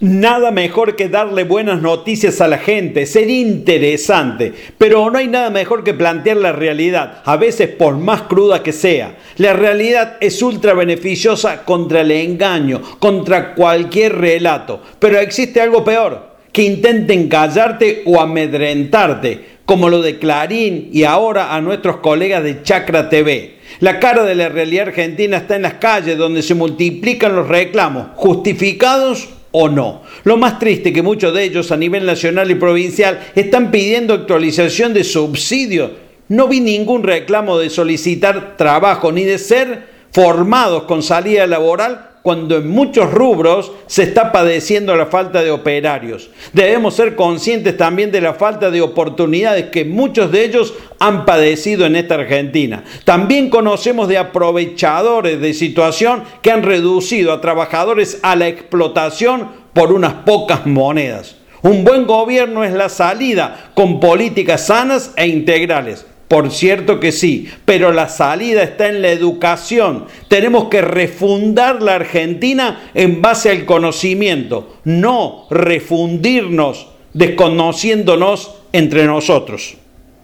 Nada mejor que darle buenas noticias a la gente, sería interesante, pero no hay nada mejor que plantear la realidad, a veces por más cruda que sea. La realidad es ultra beneficiosa contra el engaño, contra cualquier relato, pero existe algo peor, que intenten callarte o amedrentarte, como lo de Clarín y ahora a nuestros colegas de Chacra TV. La cara de la realidad argentina está en las calles donde se multiplican los reclamos, justificados o no. Lo más triste que muchos de ellos a nivel nacional y provincial están pidiendo actualización de subsidios. No vi ningún reclamo de solicitar trabajo ni de ser formados con salida laboral cuando en muchos rubros se está padeciendo la falta de operarios. Debemos ser conscientes también de la falta de oportunidades que muchos de ellos han padecido en esta Argentina. También conocemos de aprovechadores de situación que han reducido a trabajadores a la explotación por unas pocas monedas. Un buen gobierno es la salida con políticas sanas e integrales. Por cierto que sí, pero la salida está en la educación. Tenemos que refundar la Argentina en base al conocimiento, no refundirnos desconociéndonos entre nosotros.